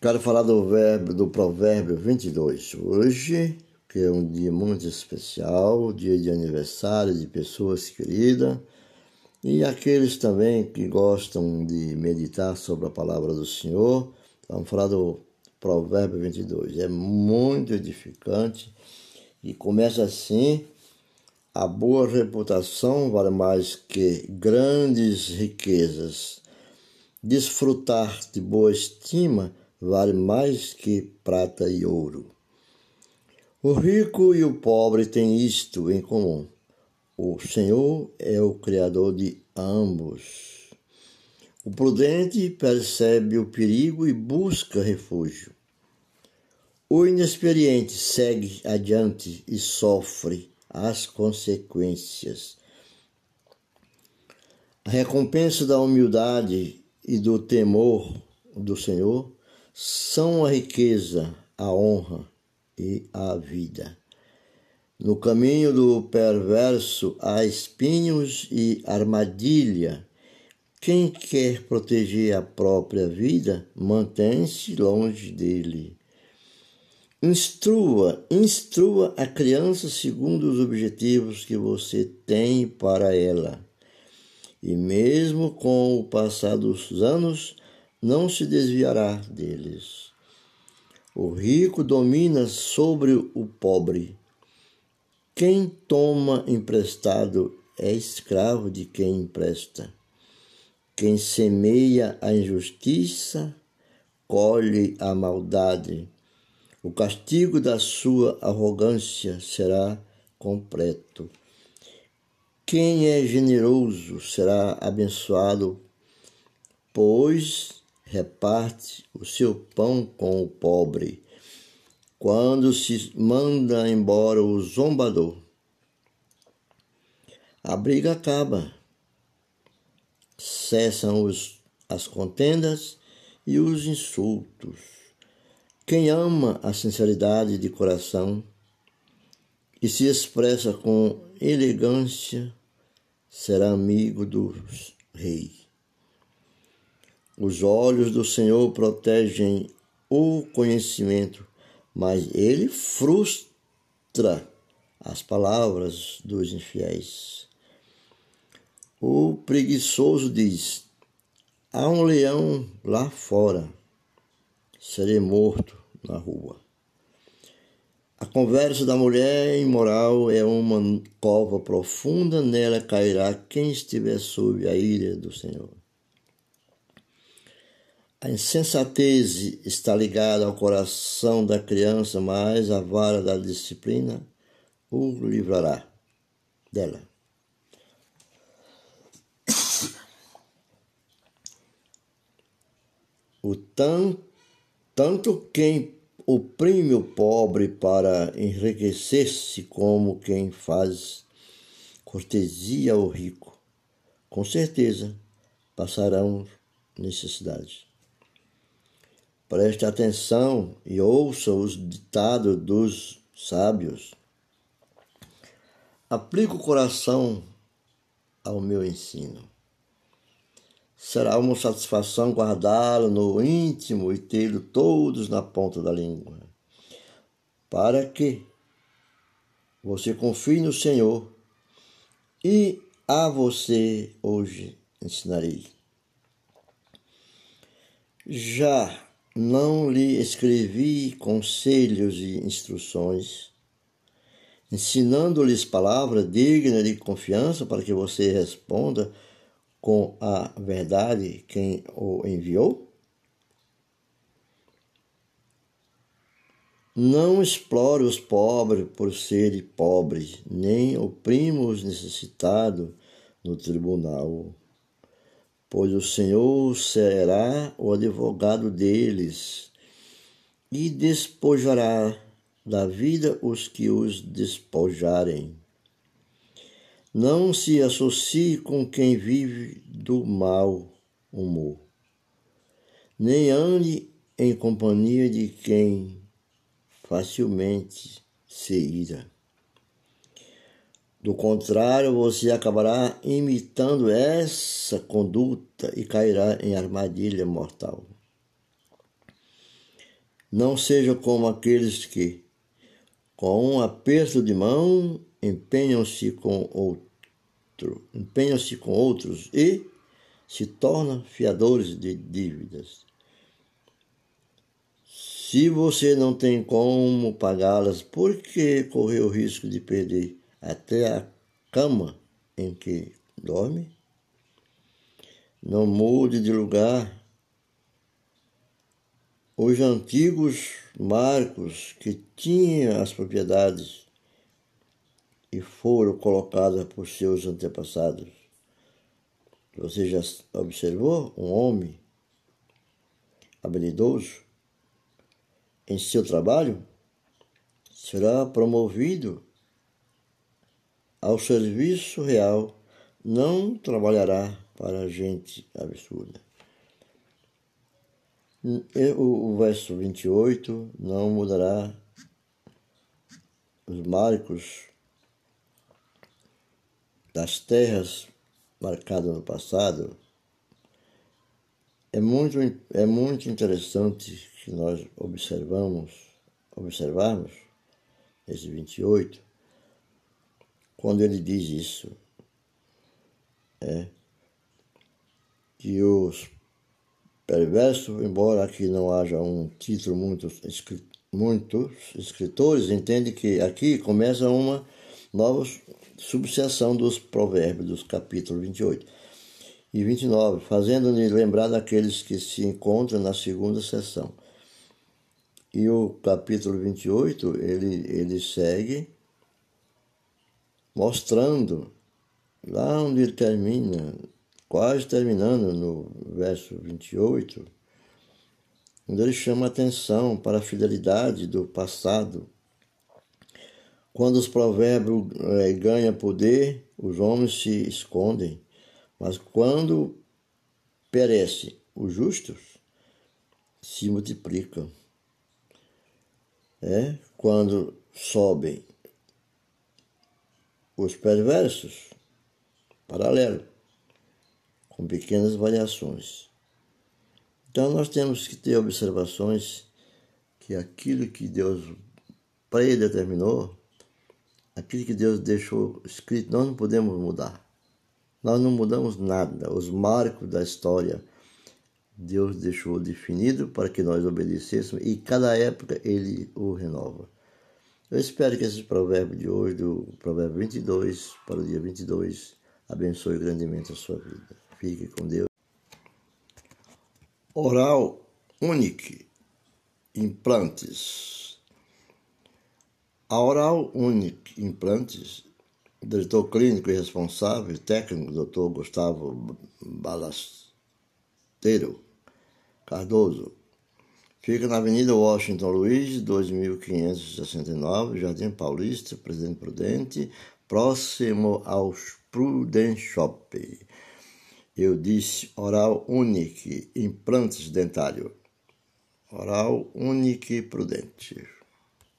Quero falar do verbo do provérbio 22. Hoje, que é um dia muito especial, dia de aniversário de pessoas queridas, e aqueles também que gostam de meditar sobre a palavra do Senhor, vamos falar do provérbio 22. É muito edificante e começa assim: a boa reputação vale mais que grandes riquezas. Desfrutar de boa estima vale mais que prata e ouro. O rico e o pobre têm isto em comum: o Senhor é o Criador de ambos. O prudente percebe o perigo e busca refúgio. O inexperiente segue adiante e sofre as consequências. A recompensa da humildade e do temor do Senhor são a riqueza, a honra e a vida. No caminho do perverso há espinhos e armadilha. Quem quer proteger a própria vida, mantém-se longe dele. Instrua, instrua a criança segundo os objetivos que você tem para ela. E mesmo com o passar dos anos, não se desviará deles. O rico domina sobre o pobre. Quem toma emprestado é escravo de quem empresta. Quem semeia a injustiça, colhe a maldade. O castigo da sua arrogância será completo. Quem é generoso será abençoado, pois reparte o seu pão com o pobre, quando se manda embora o zombador. A briga acaba, cessam os, as contendas e os insultos. Quem ama a sinceridade de coração e se expressa com elegância será amigo do rei. Os olhos do Senhor protegem o conhecimento, mas ele frustra as palavras dos infiéis. O preguiçoso diz: Há um leão lá fora, serei morto na rua. A conversa da mulher imoral é uma cova profunda, nela cairá quem estiver sob a ira do Senhor. A insensatez está ligada ao coração da criança, mas a vara da disciplina o livrará dela. O tanto, tanto quem oprime o pobre para enriquecer-se, como quem faz cortesia ao rico, com certeza passarão necessidade. Preste atenção e ouça os ditados dos sábios. Aplique o coração ao meu ensino. Será uma satisfação guardá-lo no íntimo e tê-lo todos na ponta da língua, para que você confie no Senhor e a você hoje ensinarei. Já não lhe escrevi conselhos e instruções, ensinando-lhes palavra digna de confiança para que você responda com a verdade quem o enviou? Não explore os pobres por serem pobres, nem oprima os necessitados no tribunal pois o Senhor será o advogado deles e despojará da vida os que os despojarem. Não se associe com quem vive do mau humor, nem ande em companhia de quem facilmente se ira. Do contrário, você acabará imitando essa conduta e cairá em armadilha mortal. Não seja como aqueles que, com um aperto de mão, empenham-se com outro, empenham-se com outros e se tornam fiadores de dívidas. Se você não tem como pagá-las, por que correr o risco de perder até a cama em que dorme? Não mude de lugar. Os antigos marcos que tinham as propriedades e foram colocadas por seus antepassados. Você já observou um homem habilidoso em seu trabalho? Será promovido ao serviço real, não trabalhará para gente absurda. O, verso 28 não mudará os marcos das terras marcadas no passado. É muito, é muito interessante que nós observamos, observarmos esse 28, quando ele diz isso. É, que os perversos, embora aqui não haja um título muito muitos escritores entendem que aqui começa uma nova subseção dos provérbios, dos capítulos 28 e 29, fazendo-nos lembrar daqueles que se encontram na segunda sessão. E o capítulo 28, ele, ele segue mostrando lá onde ele termina, quase terminando no verso 28, onde ele chama atenção para a fidelidade do passado. Quando os provérbios é, ganham poder, os homens se escondem, mas quando perecem os justos, se multiplicam. É quando sobem os perversos, paralelo com pequenas variações. Então nós temos que ter observações que aquilo que Deus predeterminou, aquilo que Deus deixou escrito, nós não podemos mudar. Nós não mudamos nada. Os marcos da história Deus deixou definido para que nós obedecêssemos e cada época ele o renova. Eu espero que esse provérbio de hoje, do provérbio 22 para o dia 22, abençoe grandemente a sua vida. Fique com Deus. Oral Unique Implantes. A Oral Unique Implantes, diretor clínico e responsável, técnico, Dr. Gustavo Balasteiro Cardoso, fica na Avenida Washington Luiz, 2569, Jardim Paulista, Presidente Prudente, próximo aos Prudent Shop. Eu disse oral único, implantes dentário. Oral único e prudente.